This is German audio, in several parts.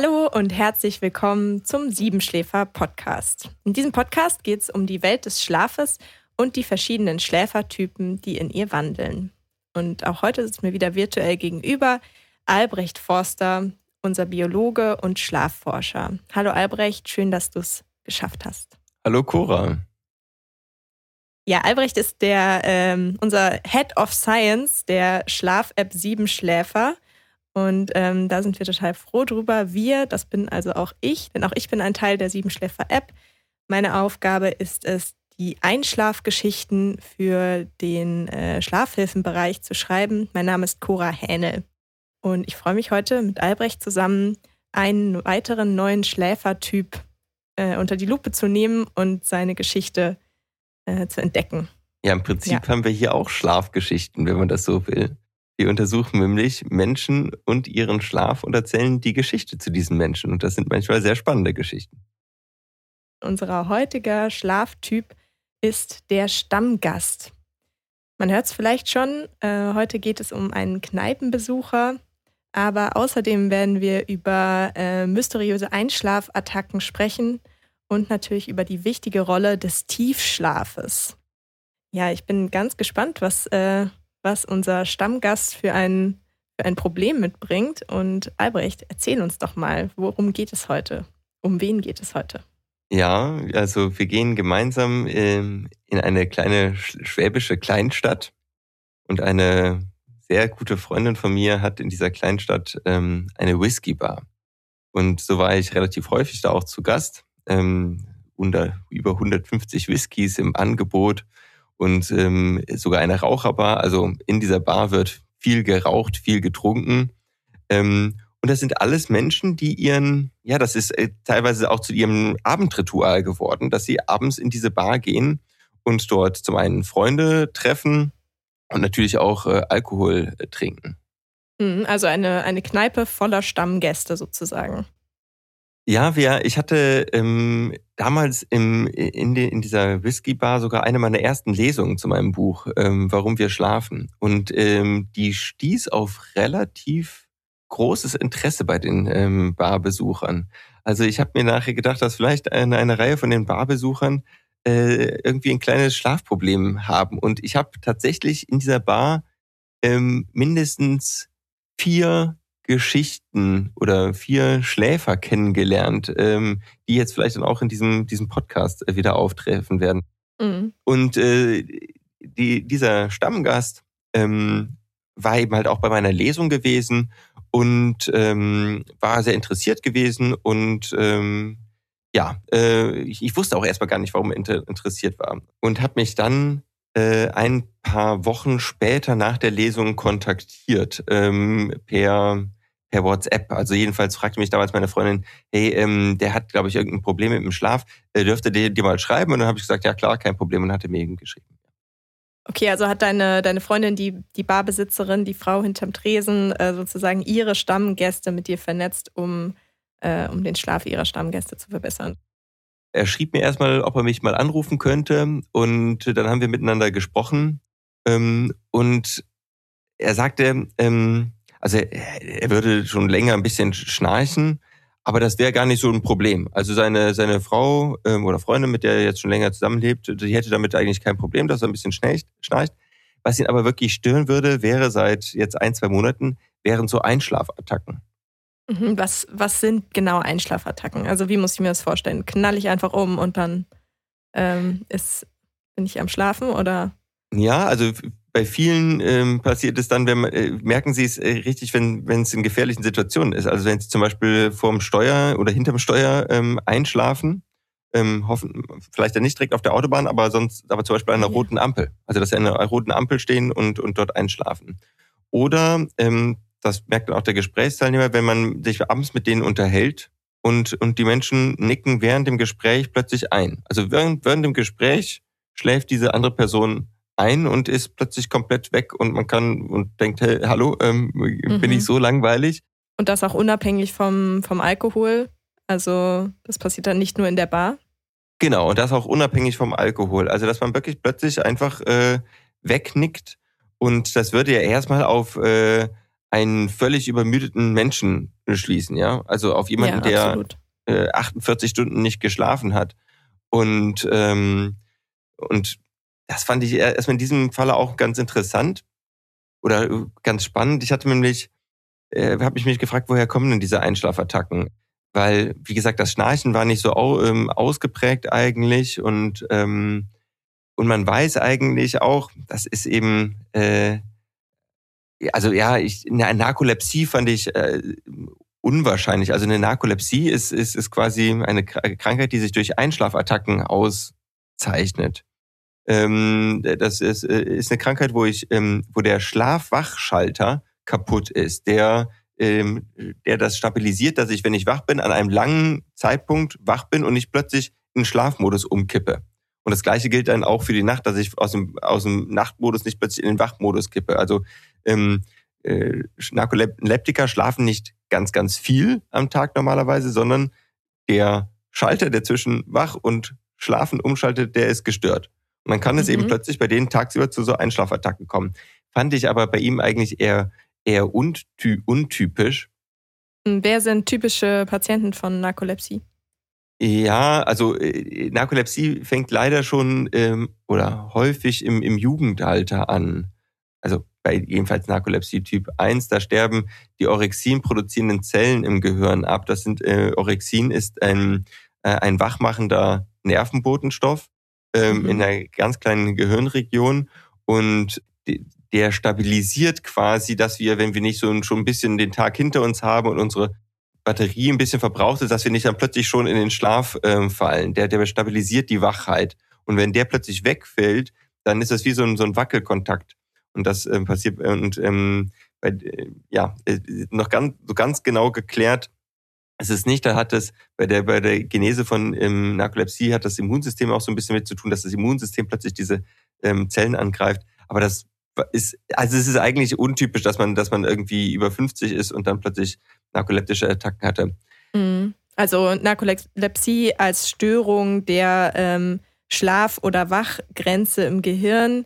Hallo und herzlich willkommen zum Siebenschläfer Podcast. In diesem Podcast geht es um die Welt des Schlafes und die verschiedenen Schläfertypen, die in ihr wandeln. Und auch heute sitzt mir wieder virtuell gegenüber Albrecht Forster, unser Biologe und Schlafforscher. Hallo Albrecht, schön, dass du es geschafft hast. Hallo Cora. Ja, Albrecht ist der ähm, unser Head of Science der Schlaf-App Siebenschläfer. Und ähm, da sind wir total froh drüber. Wir, das bin also auch ich, denn auch ich bin ein Teil der Siebenschläfer-App. Meine Aufgabe ist es, die Einschlafgeschichten für den äh, Schlafhilfenbereich zu schreiben. Mein Name ist Cora Hähnel. Und ich freue mich heute mit Albrecht zusammen, einen weiteren neuen Schläfertyp äh, unter die Lupe zu nehmen und seine Geschichte äh, zu entdecken. Ja, im Prinzip ja. haben wir hier auch Schlafgeschichten, wenn man das so will. Wir untersuchen nämlich Menschen und ihren Schlaf und erzählen die Geschichte zu diesen Menschen. Und das sind manchmal sehr spannende Geschichten. Unser heutiger Schlaftyp ist der Stammgast. Man hört es vielleicht schon, äh, heute geht es um einen Kneipenbesucher, aber außerdem werden wir über äh, mysteriöse Einschlafattacken sprechen und natürlich über die wichtige Rolle des Tiefschlafes. Ja, ich bin ganz gespannt, was äh, was unser Stammgast für ein, für ein Problem mitbringt. Und Albrecht, erzähl uns doch mal, worum geht es heute? Um wen geht es heute? Ja, also wir gehen gemeinsam ähm, in eine kleine schwäbische Kleinstadt und eine sehr gute Freundin von mir hat in dieser Kleinstadt ähm, eine Whisky-Bar. Und so war ich relativ häufig da auch zu Gast. Ähm, unter über 150 Whiskys im Angebot und ähm, sogar eine Raucherbar. Also in dieser Bar wird viel geraucht, viel getrunken. Ähm, und das sind alles Menschen, die ihren, ja, das ist äh, teilweise auch zu ihrem Abendritual geworden, dass sie abends in diese Bar gehen und dort zum einen Freunde treffen und natürlich auch äh, Alkohol äh, trinken. Mhm, also eine, eine Kneipe voller Stammgäste sozusagen. Ja, wir, ich hatte ähm, damals im, in, die, in dieser Whisky-Bar sogar eine meiner ersten Lesungen zu meinem Buch, ähm, Warum wir schlafen. Und ähm, die stieß auf relativ großes Interesse bei den ähm, Barbesuchern. Also ich habe mir nachher gedacht, dass vielleicht eine, eine Reihe von den Barbesuchern äh, irgendwie ein kleines Schlafproblem haben. Und ich habe tatsächlich in dieser Bar ähm, mindestens vier Geschichten oder vier Schläfer kennengelernt, ähm, die jetzt vielleicht dann auch in diesem, diesem Podcast äh, wieder auftreffen werden. Mhm. Und äh, die, dieser Stammgast ähm, war eben halt auch bei meiner Lesung gewesen und ähm, war sehr interessiert gewesen und ähm, ja, äh, ich, ich wusste auch erstmal gar nicht, warum er inter interessiert war und hat mich dann äh, ein paar Wochen später nach der Lesung kontaktiert ähm, per per WhatsApp. Also jedenfalls fragte mich damals meine Freundin, hey, ähm, der hat, glaube ich, irgendein Problem mit dem Schlaf. Äh, dürfte der dir mal schreiben? Und dann habe ich gesagt, ja klar, kein Problem. Und hat er mir eben geschrieben. Okay, also hat deine, deine Freundin, die, die Barbesitzerin, die Frau hinterm Tresen, äh, sozusagen ihre Stammgäste mit dir vernetzt, um, äh, um den Schlaf ihrer Stammgäste zu verbessern. Er schrieb mir erstmal, ob er mich mal anrufen könnte. Und dann haben wir miteinander gesprochen. Ähm, und er sagte, ähm, also er würde schon länger ein bisschen schnarchen, aber das wäre gar nicht so ein Problem. Also seine, seine Frau ähm, oder Freundin, mit der er jetzt schon länger zusammenlebt, die hätte damit eigentlich kein Problem, dass er ein bisschen schnarcht. schnarcht. Was ihn aber wirklich stören würde, wäre seit jetzt ein, zwei Monaten, wären so Einschlafattacken. Mhm, was, was sind genau Einschlafattacken? Also wie muss ich mir das vorstellen? Knall ich einfach um und dann ähm, ist, bin ich am Schlafen oder? Ja, also bei vielen ähm, passiert es dann, wenn man, äh, merken sie es äh, richtig, wenn wenn es in gefährlichen Situationen ist. Also wenn sie zum Beispiel vorm Steuer oder hinterm Steuer ähm, einschlafen, ähm, hoffen, vielleicht ja nicht direkt auf der Autobahn, aber sonst, aber zum Beispiel an einer roten Ampel. Also dass sie an einer roten Ampel stehen und und dort einschlafen. Oder ähm, das merkt auch der Gesprächsteilnehmer, wenn man sich abends mit denen unterhält und und die Menschen nicken während dem Gespräch plötzlich ein. Also während während dem Gespräch schläft diese andere Person ein und ist plötzlich komplett weg und man kann und denkt, hey, hallo, ähm, mhm. bin ich so langweilig? Und das auch unabhängig vom, vom Alkohol. Also das passiert dann nicht nur in der Bar. Genau, und das auch unabhängig vom Alkohol. Also dass man wirklich plötzlich einfach äh, wegnickt und das würde ja erstmal auf äh, einen völlig übermüdeten Menschen schließen, ja. Also auf jemanden, ja, der äh, 48 Stunden nicht geschlafen hat. Und, ähm, und das fand ich erstmal in diesem Falle auch ganz interessant oder äh, ganz spannend. Ich hatte nämlich, äh, habe ich mich gefragt, woher kommen denn diese Einschlafattacken? Weil, wie gesagt, das Schnarchen war nicht so ähm, ausgeprägt eigentlich und ähm, und man weiß eigentlich auch, das ist eben äh, also ja, ich, eine Narkolepsie fand ich äh, unwahrscheinlich. Also eine Narkolepsie ist, ist, ist quasi eine Krankheit, die sich durch Einschlafattacken auszeichnet. Ähm, das ist, äh, ist eine Krankheit, wo ich, ähm, wo der Schlafwachschalter kaputt ist, der, ähm, der das stabilisiert, dass ich, wenn ich wach bin, an einem langen Zeitpunkt wach bin und nicht plötzlich in Schlafmodus umkippe. Und das Gleiche gilt dann auch für die Nacht, dass ich aus dem, aus dem Nachtmodus nicht plötzlich in den Wachmodus kippe. Also ähm, äh, Narkoleptiker schlafen nicht ganz, ganz viel am Tag normalerweise, sondern der Schalter, der zwischen wach und schlafen umschaltet, der ist gestört. Und dann kann mhm. es eben mhm. plötzlich bei denen tagsüber zu so Einschlafattacken kommen. Fand ich aber bei ihm eigentlich eher, eher untypisch. Wer sind typische Patienten von Narkolepsie? Ja, also äh, Narkolepsie fängt leider schon ähm, oder häufig im, im Jugendalter an. Also bei jedenfalls Narkolepsie Typ 1, da sterben die Orexin produzierenden Zellen im Gehirn ab. Das sind äh, Orexin ist ein, äh, ein wachmachender Nervenbotenstoff ähm, mhm. in einer ganz kleinen Gehirnregion und der stabilisiert quasi, dass wir, wenn wir nicht so schon ein bisschen den Tag hinter uns haben und unsere Batterie ein bisschen verbraucht ist, dass wir nicht dann plötzlich schon in den Schlaf ähm, fallen. Der, der stabilisiert die Wachheit. Und wenn der plötzlich wegfällt, dann ist das wie so ein, so ein Wackelkontakt. Und das ähm, passiert und ähm, bei, äh, ja äh, noch ganz so ganz genau geklärt. Es ist nicht, da hat es bei der bei der Genese von ähm, Narkolepsie hat das Immunsystem auch so ein bisschen mit zu tun, dass das Immunsystem plötzlich diese ähm, Zellen angreift. Aber das ist also es ist eigentlich untypisch, dass man dass man irgendwie über 50 ist und dann plötzlich narkoleptische Attacken hatte. Mhm. Also Narkolepsie als Störung der ähm, Schlaf- oder Wachgrenze im Gehirn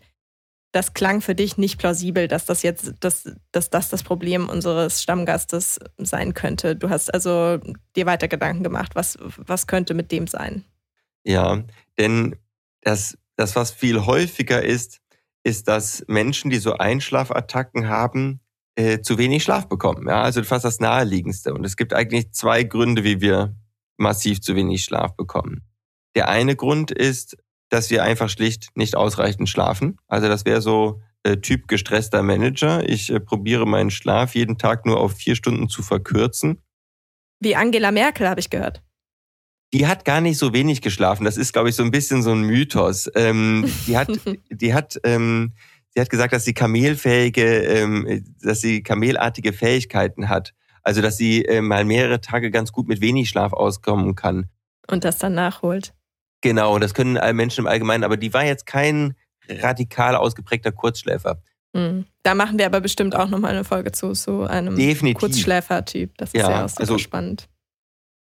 das klang für dich nicht plausibel, dass das jetzt, dass, dass das das Problem unseres Stammgastes sein könnte. Du hast also dir weiter Gedanken gemacht, was, was könnte mit dem sein? Ja, denn das, das, was viel häufiger ist, ist, dass Menschen, die so Einschlafattacken haben, äh, zu wenig Schlaf bekommen. Ja, also fast das Naheliegendste. Und es gibt eigentlich zwei Gründe, wie wir massiv zu wenig Schlaf bekommen. Der eine Grund ist, dass wir einfach schlicht nicht ausreichend schlafen. Also das wäre so äh, Typ gestresster Manager. Ich äh, probiere meinen Schlaf jeden Tag nur auf vier Stunden zu verkürzen. Wie Angela Merkel, habe ich gehört. Die hat gar nicht so wenig geschlafen. Das ist, glaube ich, so ein bisschen so ein Mythos. Ähm, die hat, die hat, ähm, sie hat gesagt, dass sie kamelfähige, ähm, dass sie kamelartige Fähigkeiten hat. Also, dass sie äh, mal mehrere Tage ganz gut mit wenig Schlaf auskommen kann. Und das dann nachholt. Genau, das können alle Menschen im Allgemeinen, aber die war jetzt kein radikal ausgeprägter Kurzschläfer. Mhm. Da machen wir aber bestimmt auch nochmal eine Folge zu, so einem. Kurzschläfer-Typ. Das ist ja, ja auch super also, spannend.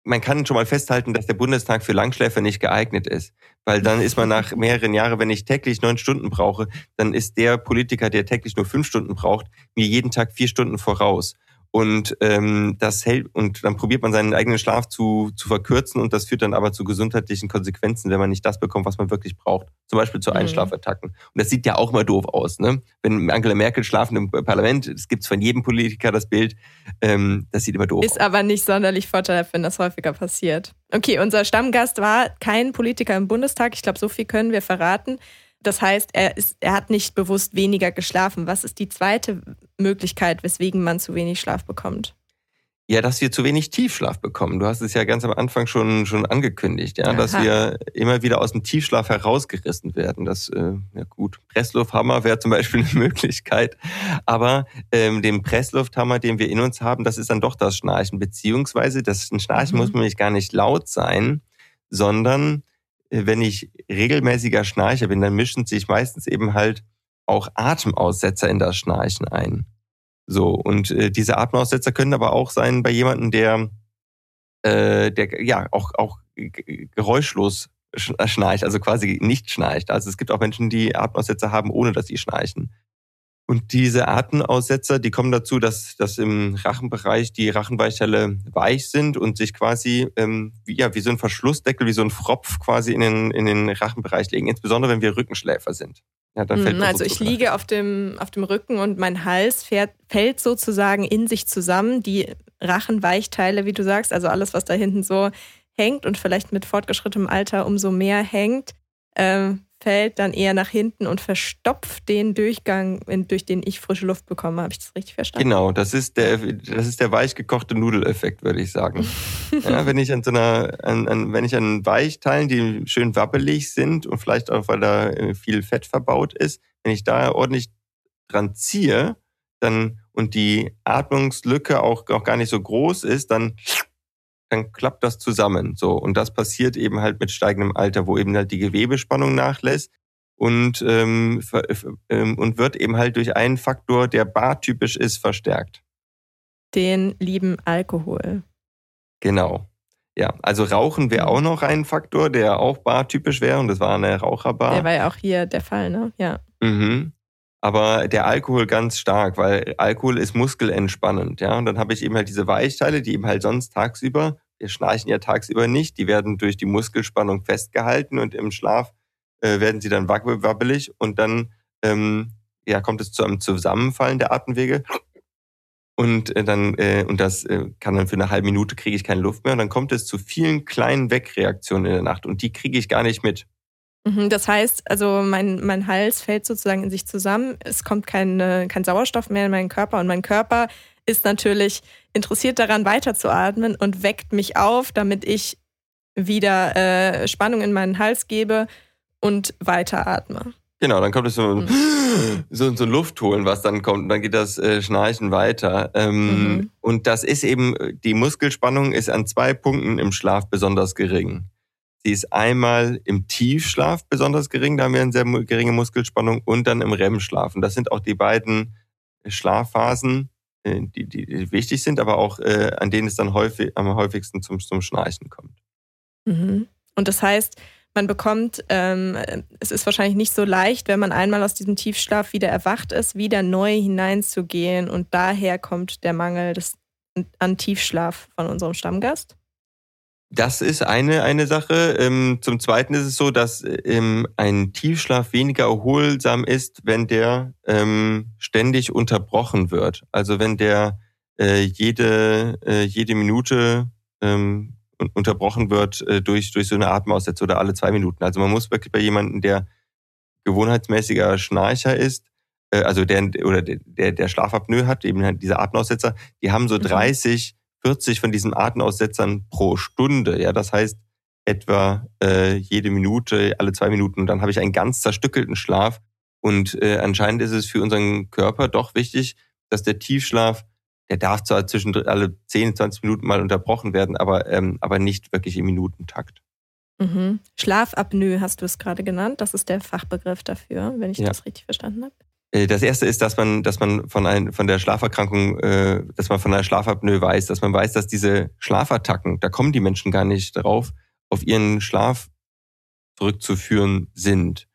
Man kann schon mal festhalten, dass der Bundestag für Langschläfer nicht geeignet ist. Weil dann ist man nach mehreren Jahren, wenn ich täglich neun Stunden brauche, dann ist der Politiker, der täglich nur fünf Stunden braucht, mir jeden Tag vier Stunden voraus. Und ähm, das hält und dann probiert man seinen eigenen Schlaf zu, zu verkürzen und das führt dann aber zu gesundheitlichen Konsequenzen, wenn man nicht das bekommt, was man wirklich braucht. Zum Beispiel zu mhm. Einschlafattacken. Und das sieht ja auch mal doof aus, ne? Wenn Angela Merkel schlafen im Parlament, es gibt von jedem Politiker das Bild, ähm, das sieht immer doof Ist aus. Ist aber nicht sonderlich vorteilhaft, wenn das häufiger passiert. Okay, unser Stammgast war kein Politiker im Bundestag. Ich glaube, so viel können wir verraten. Das heißt, er, ist, er hat nicht bewusst weniger geschlafen. Was ist die zweite Möglichkeit, weswegen man zu wenig Schlaf bekommt? Ja, dass wir zu wenig Tiefschlaf bekommen. Du hast es ja ganz am Anfang schon, schon angekündigt, ja, dass wir immer wieder aus dem Tiefschlaf herausgerissen werden. Das, äh, ja gut, Presslufthammer wäre zum Beispiel eine Möglichkeit. Aber ähm, den Presslufthammer, den wir in uns haben, das ist dann doch das Schnarchen. Beziehungsweise das Schnarchen mhm. muss nämlich gar nicht laut sein, sondern wenn ich regelmäßiger Schnarcher bin, dann mischen sich meistens eben halt auch Atemaussetzer in das Schnarchen ein. So, und äh, diese Atemaussetzer können aber auch sein bei jemandem, der, äh, der ja auch, auch geräuschlos schnarcht, also quasi nicht schnarcht. Also es gibt auch Menschen, die Atemaussetzer haben, ohne dass sie schnarchen. Und diese Atemaussetzer, die kommen dazu, dass, dass im Rachenbereich die Rachenweichteile weich sind und sich quasi ähm, wie, ja, wie so ein Verschlussdeckel, wie so ein Fropf quasi in den, in den Rachenbereich legen, insbesondere wenn wir Rückenschläfer sind. Ja, dann fällt mhm, also ich liege auf dem, auf dem Rücken und mein Hals fährt, fällt sozusagen in sich zusammen. Die Rachenweichteile, wie du sagst, also alles, was da hinten so hängt und vielleicht mit fortgeschrittenem Alter umso mehr hängt, äh, fällt dann eher nach hinten und verstopft den Durchgang, durch den ich frische Luft bekomme. Habe ich das richtig verstanden? Genau, das ist der, das ist der weichgekochte Nudeleffekt, würde ich sagen. ja, wenn ich an so einer, an, an, wenn ich an Weichteilen, die schön wabbelig sind und vielleicht auch, weil da äh, viel Fett verbaut ist, wenn ich da ordentlich dran ziehe, dann und die Atmungslücke auch, auch gar nicht so groß ist, dann dann klappt das zusammen. So. Und das passiert eben halt mit steigendem Alter, wo eben halt die Gewebespannung nachlässt und, ähm, ähm, und wird eben halt durch einen Faktor, der bartypisch ist, verstärkt. Den lieben Alkohol. Genau. Ja, also Rauchen wäre auch noch ein Faktor, der auch bartypisch wäre und das war eine Raucherbar. Der war ja auch hier der Fall, ne? Ja. Mhm aber der Alkohol ganz stark, weil Alkohol ist muskelentspannend, ja. Und dann habe ich eben halt diese Weichteile, die eben halt sonst tagsüber, wir schnarchen ja tagsüber nicht, die werden durch die Muskelspannung festgehalten und im Schlaf äh, werden sie dann wabbelig und dann ähm, ja, kommt es zu einem Zusammenfallen der Atemwege. Und äh, dann, äh, und das äh, kann dann für eine halbe Minute kriege ich keine Luft mehr und dann kommt es zu vielen kleinen Wegreaktionen in der Nacht und die kriege ich gar nicht mit. Mhm, das heißt, also mein, mein Hals fällt sozusagen in sich zusammen. Es kommt kein, kein Sauerstoff mehr in meinen Körper und mein Körper ist natürlich interessiert daran, weiterzuatmen und weckt mich auf, damit ich wieder äh, Spannung in meinen Hals gebe und weiteratme. Genau, dann kommt es so, mhm. so, so ein Luftholen, was dann kommt, und dann geht das äh, Schnarchen weiter. Ähm, mhm. Und das ist eben, die Muskelspannung ist an zwei Punkten im Schlaf besonders gering. Sie ist einmal im Tiefschlaf besonders gering, da haben wir eine sehr geringe Muskelspannung und dann im REM-Schlaf. Und das sind auch die beiden Schlafphasen, äh, die, die wichtig sind, aber auch äh, an denen es dann häufig, am häufigsten zum, zum Schnarchen kommt. Mhm. Und das heißt, man bekommt, ähm, es ist wahrscheinlich nicht so leicht, wenn man einmal aus diesem Tiefschlaf wieder erwacht ist, wieder neu hineinzugehen. Und daher kommt der Mangel des, an Tiefschlaf von unserem Stammgast. Das ist eine, eine Sache. Ähm, zum Zweiten ist es so, dass ähm, ein Tiefschlaf weniger erholsam ist, wenn der ähm, ständig unterbrochen wird. Also wenn der äh, jede, äh, jede Minute unterbrochen wird äh, durch, durch so eine Atemaussetzung oder alle zwei Minuten. Also man muss wirklich bei jemandem, der gewohnheitsmäßiger Schnarcher ist, also der, oder der, der Schlafapnoe hat, eben halt diese Atemaussetzer, die haben so 30 mhm 40 von diesen Atemaussetzern pro Stunde. Ja, das heißt etwa äh, jede Minute, alle zwei Minuten. Und dann habe ich einen ganz zerstückelten Schlaf. Und äh, anscheinend ist es für unseren Körper doch wichtig, dass der Tiefschlaf, der darf zwar zwischen alle 10, 20 Minuten mal unterbrochen werden, aber, ähm, aber nicht wirklich im Minutentakt. Mhm. Schlafapnoe hast du es gerade genannt. Das ist der Fachbegriff dafür, wenn ich ja. das richtig verstanden habe. Äh, das erste ist, dass man, dass man von, ein, von der Schlaferkrankung, äh, dass man von einer Schlafapnoe weiß, dass man weiß, dass diese Schlafattacken, da kommen die Menschen gar nicht drauf, auf ihren Schlaf zurückzuführen sind.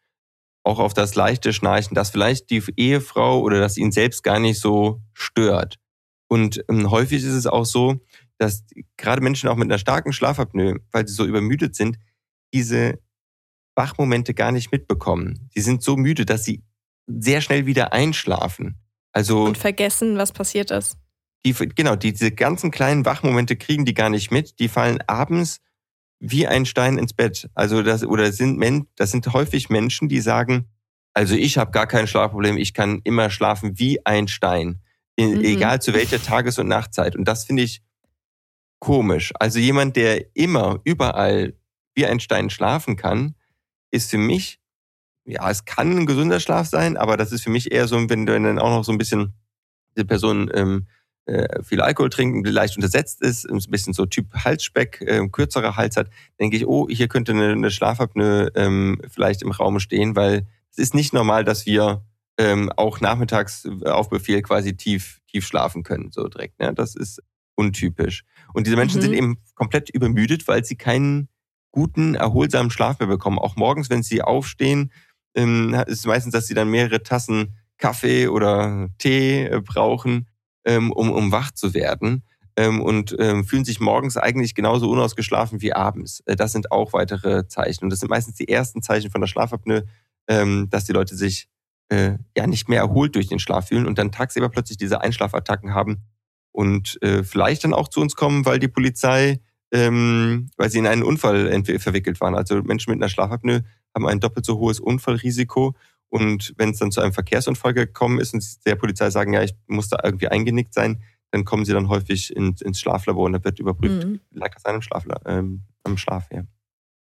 Auch auf das leichte Schnarchen, dass vielleicht die Ehefrau oder dass ihn selbst gar nicht so stört. Und ähm, häufig ist es auch so, dass gerade Menschen auch mit einer starken Schlafapnoe, weil sie so übermüdet sind, diese Wachmomente gar nicht mitbekommen. Sie sind so müde, dass sie sehr schnell wieder einschlafen. Also und vergessen, was passiert ist. Die, genau, diese ganzen kleinen Wachmomente kriegen die gar nicht mit. Die fallen abends wie ein Stein ins Bett. Also das oder sind Men das sind häufig Menschen, die sagen, also ich habe gar kein Schlafproblem, ich kann immer schlafen wie ein Stein, mhm. egal zu welcher Tages- und Nachtzeit. Und das finde ich komisch. Also jemand, der immer überall wie ein Stein schlafen kann, ist für mich ja, es kann ein gesunder Schlaf sein, aber das ist für mich eher so, wenn, wenn dann auch noch so ein bisschen die Person ähm, äh, viel Alkohol trinkt, leicht untersetzt ist, ein bisschen so Typ Halsspeck, äh, kürzerer Hals hat, denke ich, oh, hier könnte eine, eine Schlafapnoe ähm, vielleicht im Raum stehen, weil es ist nicht normal, dass wir ähm, auch nachmittags auf Befehl quasi tief, tief schlafen können, so direkt. Ne? Das ist untypisch. Und diese Menschen mhm. sind eben komplett übermüdet, weil sie keinen guten, erholsamen Schlaf mehr bekommen. Auch morgens, wenn sie aufstehen, ähm, ist meistens, dass sie dann mehrere Tassen Kaffee oder Tee äh, brauchen, ähm, um, um wach zu werden ähm, und ähm, fühlen sich morgens eigentlich genauso unausgeschlafen wie abends. Äh, das sind auch weitere Zeichen. Und das sind meistens die ersten Zeichen von der Schlafapnoe, ähm, dass die Leute sich äh, ja nicht mehr erholt durch den Schlaf fühlen und dann tagsüber plötzlich diese Einschlafattacken haben und äh, vielleicht dann auch zu uns kommen, weil die Polizei, ähm, weil sie in einen Unfall verwickelt waren. Also Menschen mit einer Schlafapnoe haben ein doppelt so hohes Unfallrisiko. Und wenn es dann zu einem Verkehrsunfall gekommen ist und der Polizei sagen, ja, ich muss da irgendwie eingenickt sein, dann kommen sie dann häufig in, ins Schlaflabor und da wird überprüft, mhm. lag das an einem Schlaf, ähm, am Schlaf, ja.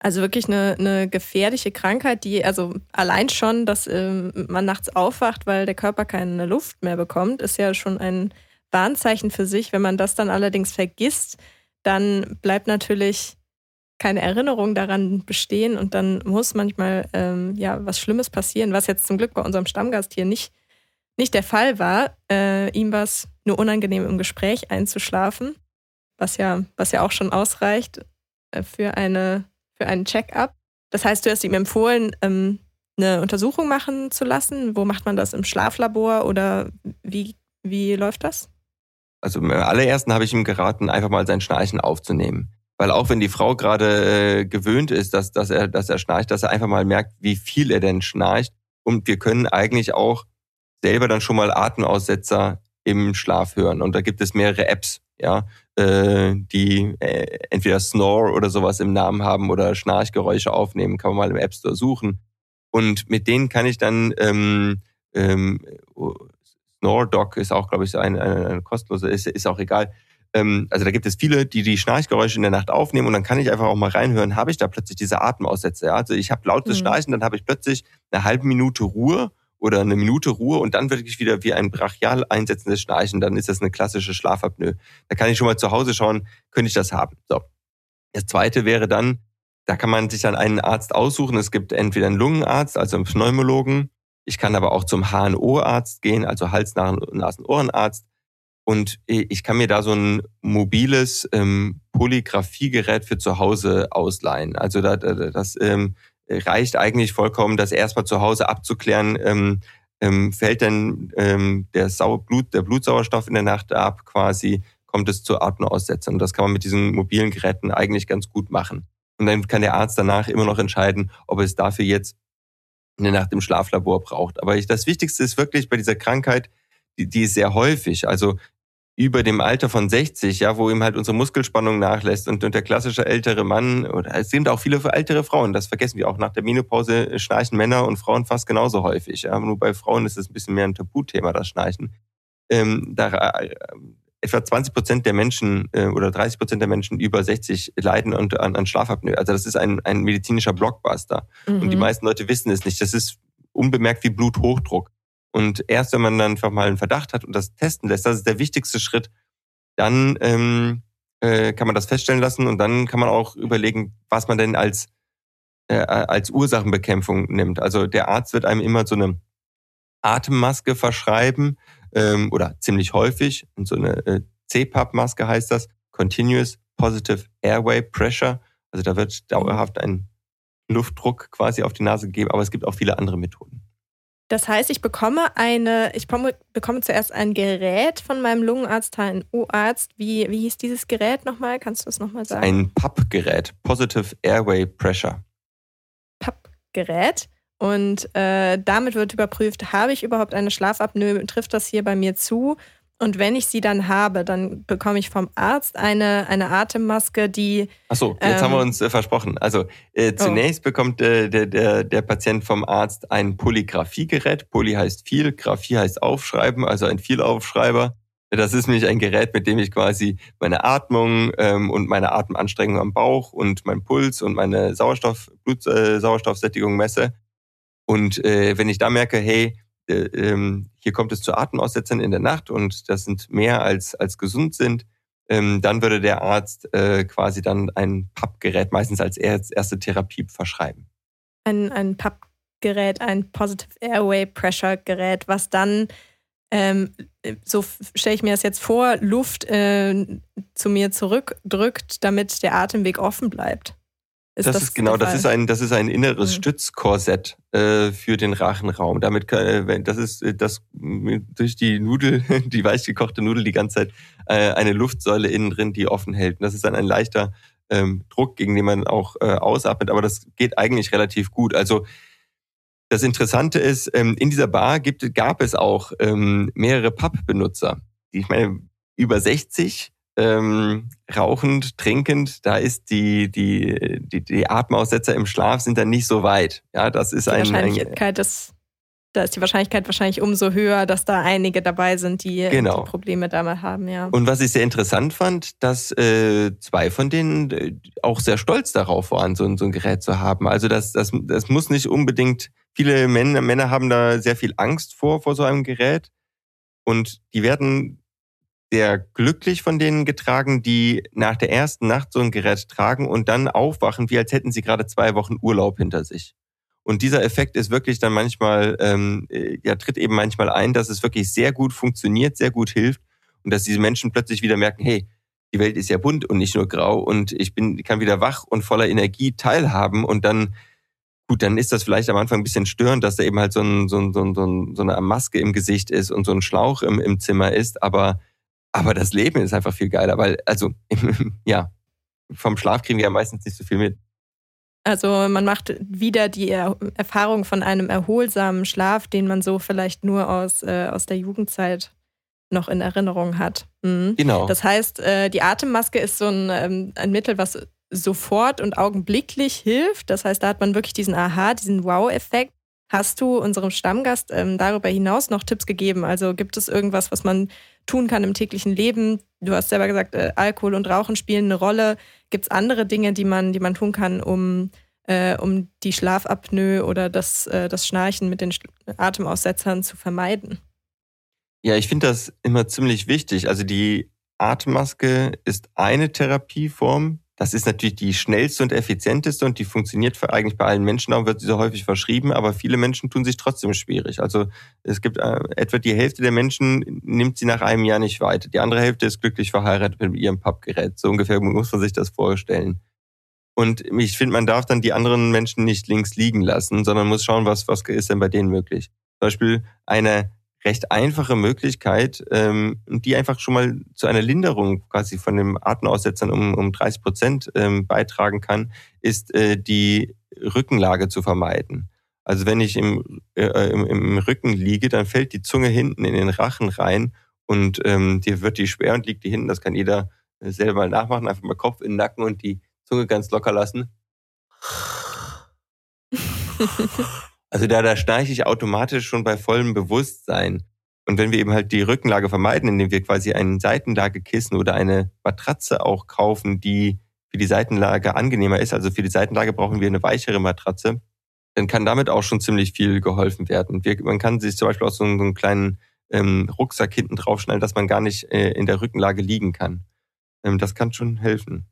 Also wirklich eine, eine gefährliche Krankheit, die also allein schon, dass ähm, man nachts aufwacht, weil der Körper keine Luft mehr bekommt, ist ja schon ein Warnzeichen für sich. Wenn man das dann allerdings vergisst, dann bleibt natürlich keine Erinnerung daran bestehen und dann muss manchmal ähm, ja was Schlimmes passieren, was jetzt zum Glück bei unserem Stammgast hier nicht, nicht der Fall war. Äh, ihm war es nur unangenehm im Gespräch einzuschlafen, was ja, was ja auch schon ausreicht äh, für eine für einen Check-up. Das heißt, du hast ihm empfohlen, ähm, eine Untersuchung machen zu lassen. Wo macht man das? Im Schlaflabor oder wie, wie läuft das? Also im allerersten habe ich ihm geraten, einfach mal sein Schnarchen aufzunehmen. Weil auch wenn die Frau gerade äh, gewöhnt ist, dass, dass, er, dass er schnarcht, dass er einfach mal merkt, wie viel er denn schnarcht. Und wir können eigentlich auch selber dann schon mal Atemaussetzer im Schlaf hören. Und da gibt es mehrere Apps, ja, äh, die äh, entweder Snore oder sowas im Namen haben oder Schnarchgeräusche aufnehmen, kann man mal im App Store suchen. Und mit denen kann ich dann ähm, ähm, Snore Doc ist auch, glaube ich, eine, eine, eine kostenlose, ist, ist auch egal. Ähm, also da gibt es viele, die die Schnarchgeräusche in der Nacht aufnehmen und dann kann ich einfach auch mal reinhören, habe ich da plötzlich diese Atemaussätze. Ja? Also ich habe lautes mhm. Schnarchen, dann habe ich plötzlich eine halbe Minute Ruhe oder eine Minute Ruhe und dann wirklich wieder wie ein brachial einsetzendes Schnarchen, dann ist das eine klassische Schlafapnoe. Da kann ich schon mal zu Hause schauen, könnte ich das haben. So. Das zweite wäre dann, da kann man sich dann einen Arzt aussuchen. Es gibt entweder einen Lungenarzt, also einen Pneumologen. Ich kann aber auch zum HNO-Arzt gehen, also Hals-, Nasen-, Ohrenarzt. Und ich kann mir da so ein mobiles ähm, Polygraphiegerät für zu Hause ausleihen. Also da, das ähm, reicht eigentlich vollkommen, das erstmal zu Hause abzuklären, ähm, ähm, fällt denn ähm, der, Sau Blut, der Blutsauerstoff in der Nacht ab quasi, kommt es zu Atemaussetzern. Und das kann man mit diesen mobilen Geräten eigentlich ganz gut machen. Und dann kann der Arzt danach immer noch entscheiden, ob es dafür jetzt eine Nacht im Schlaflabor braucht. Aber ich, das Wichtigste ist wirklich bei dieser Krankheit, die, die ist sehr häufig. Also über dem Alter von 60, ja, wo ihm halt unsere Muskelspannung nachlässt und, und der klassische ältere Mann, oder es sind auch viele ältere Frauen, das vergessen wir auch. Nach der Menopause schnarchen Männer und Frauen fast genauso häufig. Ja. Nur bei Frauen ist es ein bisschen mehr ein Tabuthema, das Schnarchen. Ähm, da, äh, etwa 20 Prozent der Menschen äh, oder 30 Prozent der Menschen über 60 leiden an, an, an Schlafapnoe. Also das ist ein, ein medizinischer Blockbuster. Mhm. Und die mhm. meisten Leute wissen es nicht. Das ist unbemerkt wie Bluthochdruck. Und erst wenn man dann einfach mal einen Verdacht hat und das testen lässt, das ist der wichtigste Schritt, dann ähm, äh, kann man das feststellen lassen und dann kann man auch überlegen, was man denn als, äh, als Ursachenbekämpfung nimmt. Also der Arzt wird einem immer so eine Atemmaske verschreiben ähm, oder ziemlich häufig, und so eine äh, CPAP-Maske heißt das, Continuous Positive Airway Pressure. Also da wird dauerhaft ein Luftdruck quasi auf die Nase gegeben, aber es gibt auch viele andere Methoden. Das heißt, ich bekomme eine, ich bekomme zuerst ein Gerät von meinem Lungenarzt, HNO-Arzt. Wie, wie hieß dieses Gerät nochmal? Kannst du das nochmal sagen? Ein PAP-Gerät, Positive Airway Pressure. PAP-Gerät. Und äh, damit wird überprüft, habe ich überhaupt eine Schlafapnoe? Trifft das hier bei mir zu? Und wenn ich sie dann habe, dann bekomme ich vom Arzt eine, eine Atemmaske, die. Achso, jetzt ähm, haben wir ähm, uns äh, versprochen. Also äh, oh. zunächst oh. bekommt äh, der, der, der Patient vom Arzt ein Polygraphiegerät. Poly heißt viel, Graphie heißt aufschreiben, also ein Vielaufschreiber. Das ist nämlich ein Gerät, mit dem ich quasi meine Atmung ähm, und meine Atemanstrengung am Bauch und mein Puls und meine Sauerstoff, Blut, äh, Sauerstoffsättigung messe. Und äh, wenn ich da merke, hey, ähm, hier kommt es zu Atemaussetzern in der Nacht und das sind mehr als, als gesund sind, ähm, dann würde der Arzt äh, quasi dann ein PAP-Gerät meistens als erste Therapie verschreiben. Ein, ein PAP-Gerät, ein Positive Airway Pressure Gerät, was dann, ähm, so stelle ich mir das jetzt vor, Luft äh, zu mir zurückdrückt, damit der Atemweg offen bleibt. Ist das, das ist genau, das ist ein, das ist ein inneres mhm. Stützkorsett äh, für den Rachenraum. Damit kann, äh, das ist äh, das durch die Nudel, die weich gekochte Nudel die ganze Zeit äh, eine Luftsäule innen drin, die offen hält. Und das ist dann ein leichter ähm, Druck, gegen den man auch äh, ausatmet. Aber das geht eigentlich relativ gut. Also das Interessante ist, ähm, in dieser Bar gibt, gab es auch ähm, mehrere Pub-Benutzer. Ich meine, über 60 ähm, rauchend, trinkend, da ist die, die, die, die Atemaussetzer im Schlaf sind dann nicht so weit. Ja, das ist die ein. Wahrscheinlichkeit, ein, dass, da ist die Wahrscheinlichkeit wahrscheinlich umso höher, dass da einige dabei sind, die, genau. die Probleme damit haben, ja. Und was ich sehr interessant fand, dass äh, zwei von denen äh, auch sehr stolz darauf waren, so, so ein Gerät zu haben. Also das, das, das muss nicht unbedingt, viele Männer, Männer haben da sehr viel Angst vor, vor so einem Gerät. Und die werden sehr glücklich von denen getragen, die nach der ersten Nacht so ein Gerät tragen und dann aufwachen, wie als hätten sie gerade zwei Wochen Urlaub hinter sich. Und dieser Effekt ist wirklich dann manchmal, ähm, äh, ja, tritt eben manchmal ein, dass es wirklich sehr gut funktioniert, sehr gut hilft und dass diese Menschen plötzlich wieder merken, hey, die Welt ist ja bunt und nicht nur grau und ich bin, kann wieder wach und voller Energie teilhaben und dann, gut, dann ist das vielleicht am Anfang ein bisschen störend, dass da eben halt so, ein, so, ein, so, ein, so eine Maske im Gesicht ist und so ein Schlauch im, im Zimmer ist, aber aber das Leben ist einfach viel geiler, weil, also, ja, vom Schlaf kriegen wir ja meistens nicht so viel mit. Also man macht wieder die Erfahrung von einem erholsamen Schlaf, den man so vielleicht nur aus, äh, aus der Jugendzeit noch in Erinnerung hat. Mhm. Genau. Das heißt, äh, die Atemmaske ist so ein, ähm, ein Mittel, was sofort und augenblicklich hilft. Das heißt, da hat man wirklich diesen Aha, diesen Wow-Effekt. Hast du unserem Stammgast ähm, darüber hinaus noch Tipps gegeben? Also gibt es irgendwas, was man tun kann im täglichen Leben? Du hast selber gesagt, äh, Alkohol und Rauchen spielen eine Rolle. Gibt es andere Dinge, die man, die man tun kann, um, äh, um die Schlafapnoe oder das, äh, das Schnarchen mit den Atemaussetzern zu vermeiden? Ja, ich finde das immer ziemlich wichtig. Also die Atemmaske ist eine Therapieform, das ist natürlich die schnellste und effizienteste und die funktioniert eigentlich bei allen Menschen, darum wird sie so häufig verschrieben, aber viele Menschen tun sich trotzdem schwierig. Also es gibt äh, etwa die Hälfte der Menschen nimmt sie nach einem Jahr nicht weiter. Die andere Hälfte ist glücklich verheiratet mit ihrem Pappgerät. So ungefähr muss man sich das vorstellen. Und ich finde, man darf dann die anderen Menschen nicht links liegen lassen, sondern muss schauen, was, was ist denn bei denen möglich. Zum Beispiel eine recht einfache Möglichkeit, ähm, die einfach schon mal zu einer Linderung quasi von den Atemaussetzern um, um 30 Prozent ähm, beitragen kann, ist äh, die Rückenlage zu vermeiden. Also wenn ich im, äh, im, im Rücken liege, dann fällt die Zunge hinten in den Rachen rein und ähm, dir wird die schwer und liegt die hinten. Das kann jeder äh, selber mal nachmachen. Einfach mal Kopf in den Nacken und die Zunge ganz locker lassen. Also da, da schnarche ich automatisch schon bei vollem Bewusstsein. Und wenn wir eben halt die Rückenlage vermeiden, indem wir quasi ein Seitenlagekissen oder eine Matratze auch kaufen, die für die Seitenlage angenehmer ist, also für die Seitenlage brauchen wir eine weichere Matratze, dann kann damit auch schon ziemlich viel geholfen werden. Wir, man kann sich zum Beispiel auch so einen, so einen kleinen ähm, Rucksack hinten draufschneiden, dass man gar nicht äh, in der Rückenlage liegen kann. Ähm, das kann schon helfen.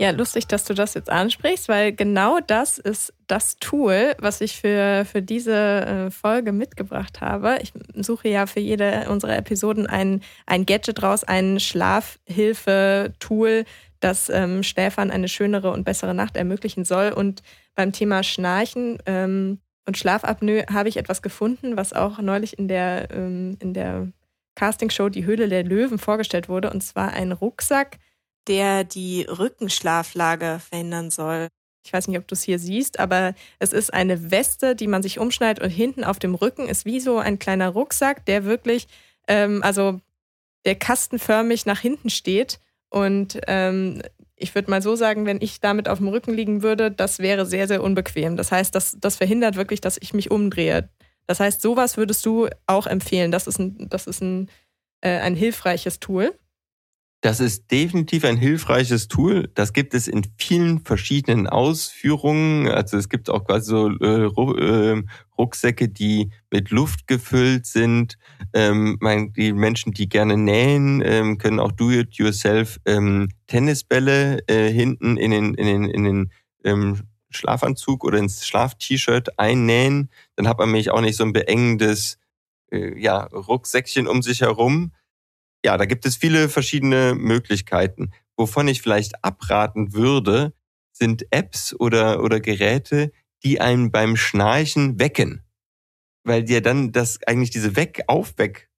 Ja, lustig, dass du das jetzt ansprichst, weil genau das ist das Tool, was ich für, für diese äh, Folge mitgebracht habe. Ich suche ja für jede unserer Episoden ein, ein Gadget raus, ein Schlafhilfe-Tool, das ähm, Schläfern eine schönere und bessere Nacht ermöglichen soll. Und beim Thema Schnarchen ähm, und Schlafapnoe habe ich etwas gefunden, was auch neulich in der, ähm, in der Castingshow Die Höhle der Löwen vorgestellt wurde. Und zwar ein Rucksack, der die Rückenschlaflage verhindern soll. Ich weiß nicht, ob du es hier siehst, aber es ist eine Weste, die man sich umschneidet und hinten auf dem Rücken ist wie so ein kleiner Rucksack, der wirklich, ähm, also der kastenförmig nach hinten steht. Und ähm, ich würde mal so sagen, wenn ich damit auf dem Rücken liegen würde, das wäre sehr, sehr unbequem. Das heißt, das, das verhindert wirklich, dass ich mich umdrehe. Das heißt, sowas würdest du auch empfehlen. Das ist ein, das ist ein, äh, ein hilfreiches Tool. Das ist definitiv ein hilfreiches Tool. Das gibt es in vielen verschiedenen Ausführungen. Also es gibt auch quasi so äh, ähm, Rucksäcke, die mit Luft gefüllt sind. Ähm, die Menschen, die gerne nähen, ähm, können auch do-it-yourself Tennisbälle äh, hinten in den, in den, in den Schlafanzug oder ins Schlaf-T-Shirt einnähen. Dann hat man nämlich auch nicht so ein beengendes äh, ja, Rucksäckchen um sich herum ja, da gibt es viele verschiedene Möglichkeiten. Wovon ich vielleicht abraten würde, sind Apps oder, oder Geräte, die einen beim Schnarchen wecken. Weil dir dann das eigentlich diese Weg, Aufweck,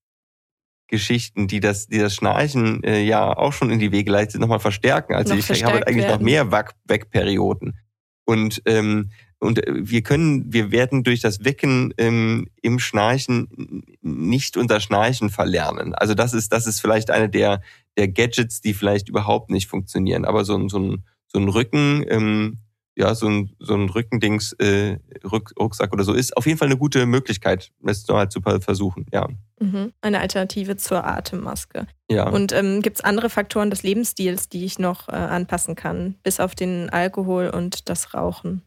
Geschichten, die das, die das Schnarchen äh, ja auch schon in die Wege leitet, nochmal verstärken. Also ich habe eigentlich werden. noch mehr Wegperioden. Und ähm, und äh, wir können, wir werden durch das Wecken ähm, im Schnarchen nicht unser Schnarchen verlernen. Also das ist, das ist vielleicht eine der, der Gadgets, die vielleicht überhaupt nicht funktionieren. Aber so ein, so ein, so ein Rücken, ähm, ja, so ein, so ein Rückendings, äh, Ruck, Rucksack oder so ist auf jeden Fall eine gute Möglichkeit, es mal zu versuchen, ja. Mhm. Eine Alternative zur Atemmaske. Ja. Und ähm, gibt es andere Faktoren des Lebensstils, die ich noch äh, anpassen kann, bis auf den Alkohol und das Rauchen?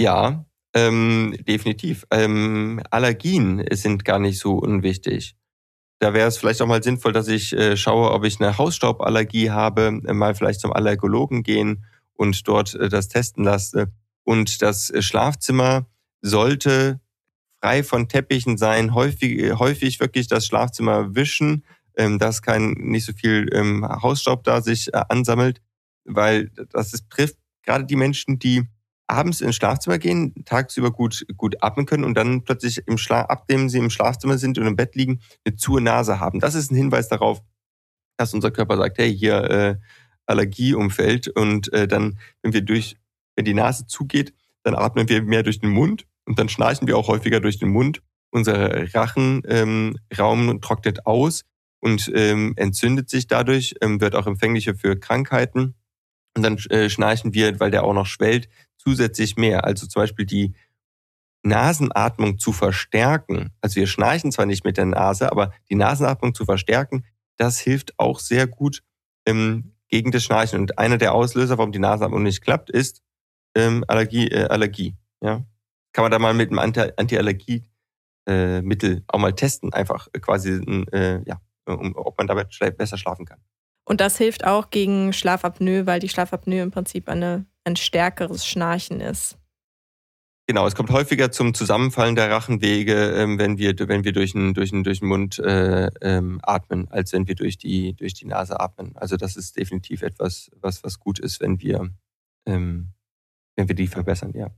Ja, ähm, definitiv. Ähm, Allergien sind gar nicht so unwichtig. Da wäre es vielleicht auch mal sinnvoll, dass ich äh, schaue, ob ich eine Hausstauballergie habe, äh, mal vielleicht zum Allergologen gehen und dort äh, das testen lasse. Und das äh, Schlafzimmer sollte frei von Teppichen sein, häufig, häufig wirklich das Schlafzimmer wischen, ähm, dass kein nicht so viel ähm, Hausstaub da sich äh, ansammelt, weil das ist, trifft gerade die Menschen, die abends ins Schlafzimmer gehen, tagsüber gut, gut atmen können und dann plötzlich im Schlaf, abdem sie im Schlafzimmer sind und im Bett liegen, eine zu Nase haben. Das ist ein Hinweis darauf, dass unser Körper sagt, hey, hier äh, Allergieumfeld und äh, dann, wenn wir durch, wenn die Nase zugeht, dann atmen wir mehr durch den Mund und dann schnarchen wir auch häufiger durch den Mund. Unser Rachenraum ähm, trocknet aus und ähm, entzündet sich dadurch, ähm, wird auch empfänglicher für Krankheiten. Und dann äh, schnarchen wir, weil der auch noch schwellt, zusätzlich mehr. Also zum Beispiel die Nasenatmung zu verstärken. Also wir schnarchen zwar nicht mit der Nase, aber die Nasenatmung zu verstärken, das hilft auch sehr gut ähm, gegen das Schnarchen. Und einer der Auslöser, warum die Nasenatmung nicht klappt, ist ähm, Allergie. Äh, Allergie. Ja, kann man da mal mit einem Anti-Allergie äh, auch mal testen, einfach quasi, äh, ja, um, ob man damit besser schlafen kann. Und das hilft auch gegen Schlafapnoe, weil die Schlafapnoe im Prinzip eine, ein stärkeres Schnarchen ist. Genau, es kommt häufiger zum Zusammenfallen der Rachenwege, ähm, wenn wir wenn wir durch den durch den durch den Mund äh, ähm, atmen, als wenn wir durch die durch die Nase atmen. Also das ist definitiv etwas, was was gut ist, wenn wir ähm, wenn wir die verbessern, ja.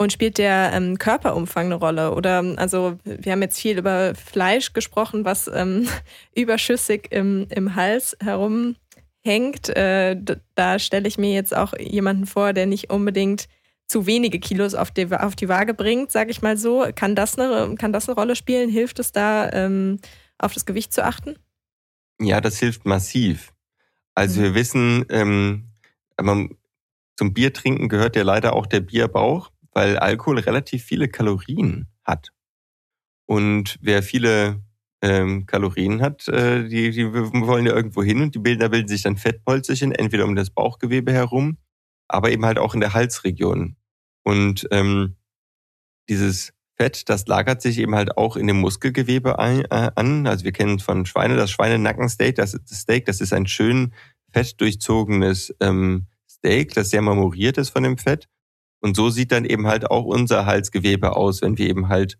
Und spielt der ähm, Körperumfang eine Rolle? Oder also wir haben jetzt viel über Fleisch gesprochen, was ähm, überschüssig im, im Hals herumhängt. Äh, da stelle ich mir jetzt auch jemanden vor, der nicht unbedingt zu wenige Kilos auf die, auf die Waage bringt, sage ich mal so. Kann das, eine, kann das eine Rolle spielen? Hilft es da, ähm, auf das Gewicht zu achten? Ja, das hilft massiv. Also mhm. wir wissen, ähm, zum Bier trinken gehört ja leider auch der Bierbauch weil Alkohol relativ viele Kalorien hat. Und wer viele ähm, Kalorien hat, äh, die, die wollen ja irgendwo hin und die bilden, da bilden sich dann Fettpolsterchen, entweder um das Bauchgewebe herum, aber eben halt auch in der Halsregion. Und ähm, dieses Fett, das lagert sich eben halt auch in dem Muskelgewebe ein, äh, an. Also wir kennen von Schweine das Schweinenackensteak. Das, das Steak, das ist ein schön fettdurchzogenes ähm, Steak, das sehr marmoriert ist von dem Fett. Und so sieht dann eben halt auch unser Halsgewebe aus, wenn wir eben halt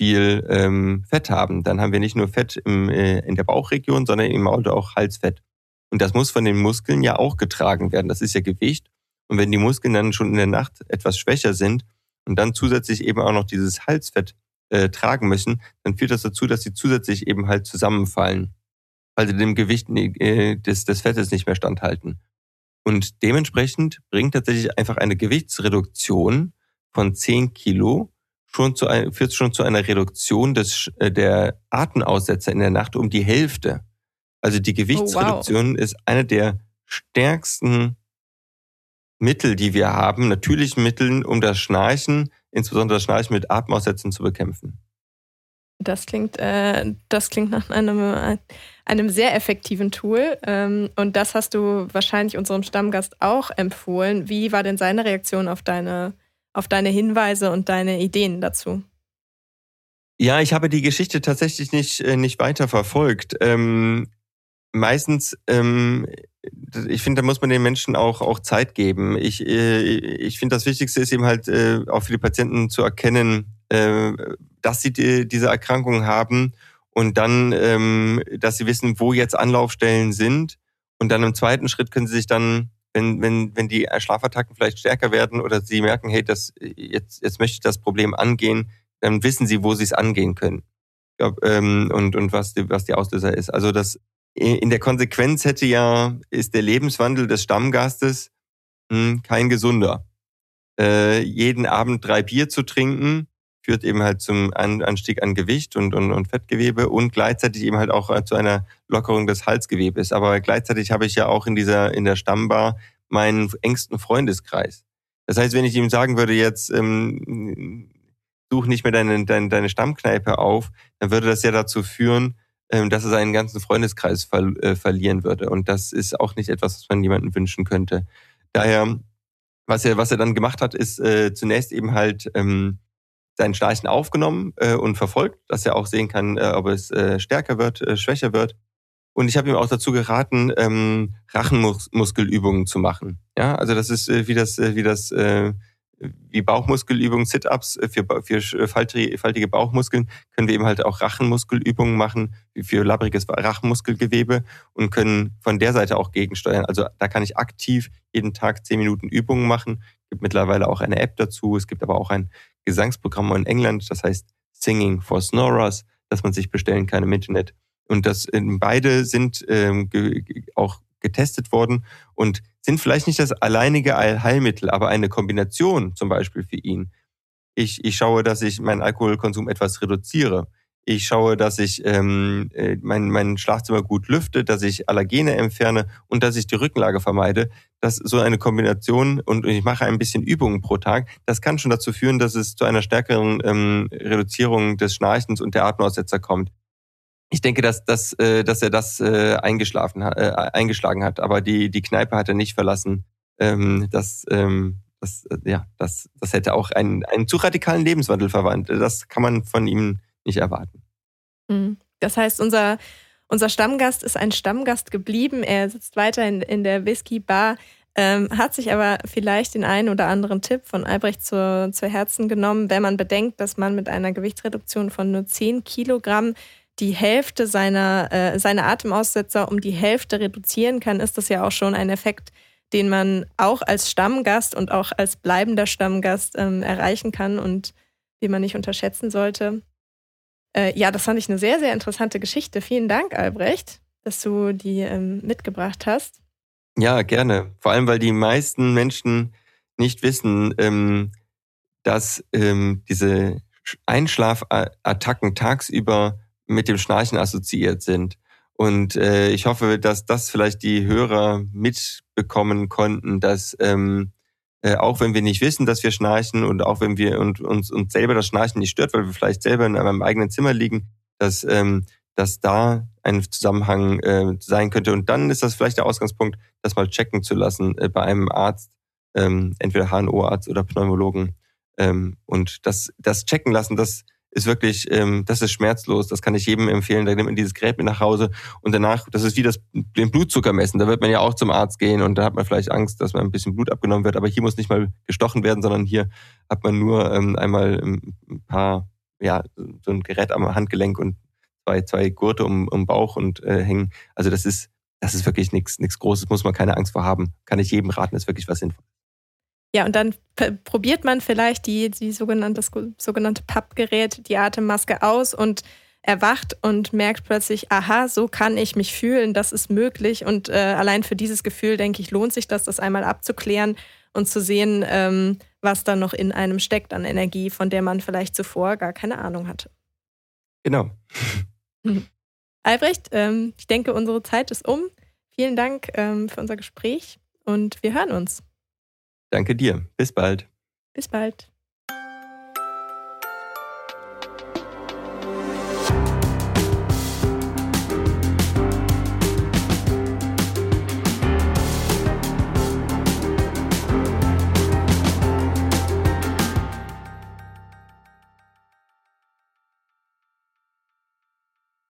viel ähm, Fett haben. Dann haben wir nicht nur Fett im, äh, in der Bauchregion, sondern eben auch Halsfett. Und das muss von den Muskeln ja auch getragen werden. Das ist ja Gewicht. Und wenn die Muskeln dann schon in der Nacht etwas schwächer sind und dann zusätzlich eben auch noch dieses Halsfett äh, tragen müssen, dann führt das dazu, dass sie zusätzlich eben halt zusammenfallen, weil sie dem Gewicht äh, des, des Fettes nicht mehr standhalten. Und dementsprechend bringt tatsächlich einfach eine Gewichtsreduktion von 10 Kilo schon zu, führt schon zu einer Reduktion des, äh, der Atemaussetzer in der Nacht um die Hälfte. Also die Gewichtsreduktion oh, wow. ist eine der stärksten Mittel, die wir haben, natürlichen Mitteln, um das Schnarchen, insbesondere das Schnarchen mit Atemaussetzen zu bekämpfen. Das klingt, äh, das klingt nach einem, einem sehr effektiven Tool. Ähm, und das hast du wahrscheinlich unserem Stammgast auch empfohlen. Wie war denn seine Reaktion auf deine, auf deine Hinweise und deine Ideen dazu? Ja, ich habe die Geschichte tatsächlich nicht, äh, nicht weiter verfolgt. Ähm, meistens, ähm, ich finde, da muss man den Menschen auch, auch Zeit geben. Ich, äh, ich finde, das Wichtigste ist eben halt äh, auch für die Patienten zu erkennen, äh, dass sie die, diese Erkrankung haben und dann, ähm, dass sie wissen, wo jetzt Anlaufstellen sind. Und dann im zweiten Schritt können sie sich dann, wenn, wenn, wenn die Schlafattacken vielleicht stärker werden oder sie merken, hey, das, jetzt, jetzt möchte ich das Problem angehen, dann wissen sie, wo sie es angehen können. Ähm, und, und was die, was die Auslöser ist. Also das in der Konsequenz hätte ja, ist der Lebenswandel des Stammgastes mh, hm, kein gesunder. Äh, jeden Abend drei Bier zu trinken, führt eben halt zum Anstieg an Gewicht und, und, und Fettgewebe und gleichzeitig eben halt auch zu einer Lockerung des Halsgewebes. Aber gleichzeitig habe ich ja auch in dieser, in der Stammbar meinen engsten Freundeskreis. Das heißt, wenn ich ihm sagen würde, jetzt ähm, such nicht mehr deine, deine, deine Stammkneipe auf, dann würde das ja dazu führen, ähm, dass er seinen ganzen Freundeskreis ver äh, verlieren würde. Und das ist auch nicht etwas, was man jemandem wünschen könnte. Daher, was er, was er dann gemacht hat, ist äh, zunächst eben halt ähm, sein Schnarchen aufgenommen äh, und verfolgt, dass er auch sehen kann, äh, ob es äh, stärker wird, äh, schwächer wird. Und ich habe ihm auch dazu geraten, ähm, Rachenmuskelübungen zu machen. Ja, also das ist äh, wie das, äh, wie das äh, wie Bauchmuskelübungen, Sit-ups äh, für, für faltige Bauchmuskeln, können wir eben halt auch Rachenmuskelübungen machen, für labbriges Rachenmuskelgewebe und können von der Seite auch gegensteuern. Also da kann ich aktiv jeden Tag zehn Minuten Übungen machen. Es gibt mittlerweile auch eine App dazu. Es gibt aber auch ein Gesangsprogramm in England, das heißt Singing for Snorers, das man sich bestellen kann im Internet. Und das beide sind ähm, auch getestet worden und sind vielleicht nicht das alleinige Heilmittel, aber eine Kombination zum Beispiel für ihn. Ich, ich schaue, dass ich meinen Alkoholkonsum etwas reduziere. Ich schaue, dass ich ähm, äh, mein, mein Schlafzimmer gut lüfte, dass ich Allergene entferne und dass ich die Rückenlage vermeide. Das so eine Kombination und ich mache ein bisschen Übungen pro Tag. Das kann schon dazu führen, dass es zu einer stärkeren ähm, Reduzierung des Schnarchens und der Atemaussetzer kommt ich denke, dass, dass, äh, dass er das äh, eingeschlafen äh, eingeschlagen hat, aber die, die Kneipe hat er nicht verlassen. Ähm, das, ähm, das, äh, ja, das, das hätte auch einen, einen zu radikalen Lebenswandel verwandt. Das kann man von ihm nicht erwarten. Mhm. Das heißt, unser, unser Stammgast ist ein Stammgast geblieben. Er sitzt weiter in, der Whisky-Bar, ähm, hat sich aber vielleicht den einen oder anderen Tipp von Albrecht zu, zu Herzen genommen, wenn man bedenkt, dass man mit einer Gewichtsreduktion von nur 10 Kilogramm die Hälfte seiner, äh, seine Atemaussetzer um die Hälfte reduzieren kann, ist das ja auch schon ein Effekt, den man auch als Stammgast und auch als bleibender Stammgast ähm, erreichen kann und den man nicht unterschätzen sollte. Äh, ja, das fand ich eine sehr, sehr interessante Geschichte. Vielen Dank, Albrecht, dass du die ähm, mitgebracht hast. Ja, gerne. Vor allem, weil die meisten Menschen nicht wissen, ähm, dass ähm, diese Einschlafattacken tagsüber mit dem Schnarchen assoziiert sind. Und äh, ich hoffe, dass das vielleicht die Hörer mitbekommen konnten, dass ähm, äh, auch wenn wir nicht wissen, dass wir schnarchen und auch wenn wir und, uns, uns selber das Schnarchen nicht stört, weil wir vielleicht selber in einem eigenen Zimmer liegen, dass, ähm, dass da ein Zusammenhang äh, sein könnte. Und dann ist das vielleicht der Ausgangspunkt, das mal checken zu lassen äh, bei einem Arzt, ähm, entweder HNO-Arzt oder Pneumologen. Ähm, und das, das checken lassen, das ist wirklich, ähm, das ist schmerzlos. Das kann ich jedem empfehlen. Da nimmt man dieses Gerät mit nach Hause und danach, das ist wie das den Blutzucker messen. Da wird man ja auch zum Arzt gehen und da hat man vielleicht Angst, dass man ein bisschen Blut abgenommen wird. Aber hier muss nicht mal gestochen werden, sondern hier hat man nur ähm, einmal ein paar, ja, so ein Gerät am Handgelenk und zwei, zwei Gurte um, um Bauch und äh, hängen. Also das ist, das ist wirklich nichts, nichts Großes, muss man keine Angst vor haben. Kann ich jedem raten, ist wirklich was Sinnvolles. Ja, und dann probiert man vielleicht die, die sogenannte, das sogenannte Pappgerät, die Atemmaske aus und erwacht und merkt plötzlich, aha, so kann ich mich fühlen, das ist möglich. Und äh, allein für dieses Gefühl, denke ich, lohnt sich das, das einmal abzuklären und zu sehen, ähm, was da noch in einem steckt an Energie, von der man vielleicht zuvor gar keine Ahnung hatte. Genau. Albrecht, ähm, ich denke, unsere Zeit ist um. Vielen Dank ähm, für unser Gespräch und wir hören uns. Danke dir. Bis bald. Bis bald.